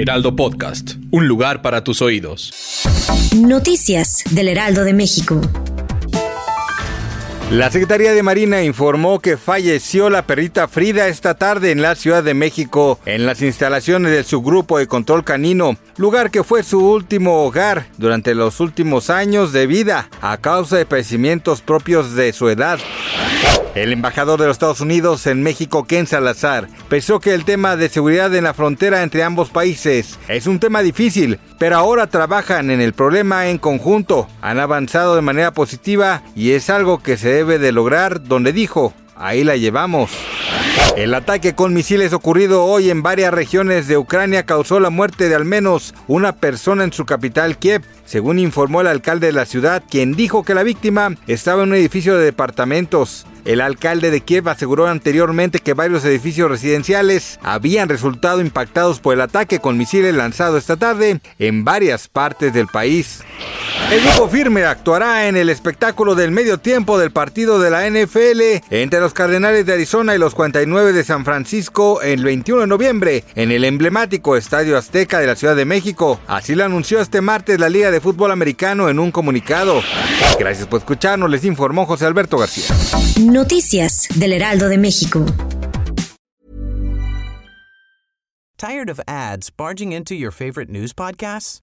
Heraldo Podcast, un lugar para tus oídos. Noticias del Heraldo de México. La Secretaría de Marina informó que falleció la perrita Frida esta tarde en la Ciudad de México, en las instalaciones del subgrupo de control canino, lugar que fue su último hogar durante los últimos años de vida a causa de padecimientos propios de su edad. El embajador de los Estados Unidos en México, Ken Salazar, pensó que el tema de seguridad en la frontera entre ambos países es un tema difícil, pero ahora trabajan en el problema en conjunto, han avanzado de manera positiva y es algo que se debe de lograr, donde dijo, ahí la llevamos. El ataque con misiles ocurrido hoy en varias regiones de Ucrania causó la muerte de al menos una persona en su capital Kiev, según informó el alcalde de la ciudad, quien dijo que la víctima estaba en un edificio de departamentos. El alcalde de Kiev aseguró anteriormente que varios edificios residenciales habían resultado impactados por el ataque con misiles lanzado esta tarde en varias partes del país. El grupo firme actuará en el espectáculo del medio tiempo del partido de la NFL entre los Cardenales de Arizona y los 49 de San Francisco el 21 de noviembre en el emblemático Estadio Azteca de la Ciudad de México. Así lo anunció este martes la Liga de Fútbol Americano en un comunicado. Gracias por escucharnos, les informó José Alberto García. Noticias del Heraldo de México. Tired of ads barging into your favorite news podcasts?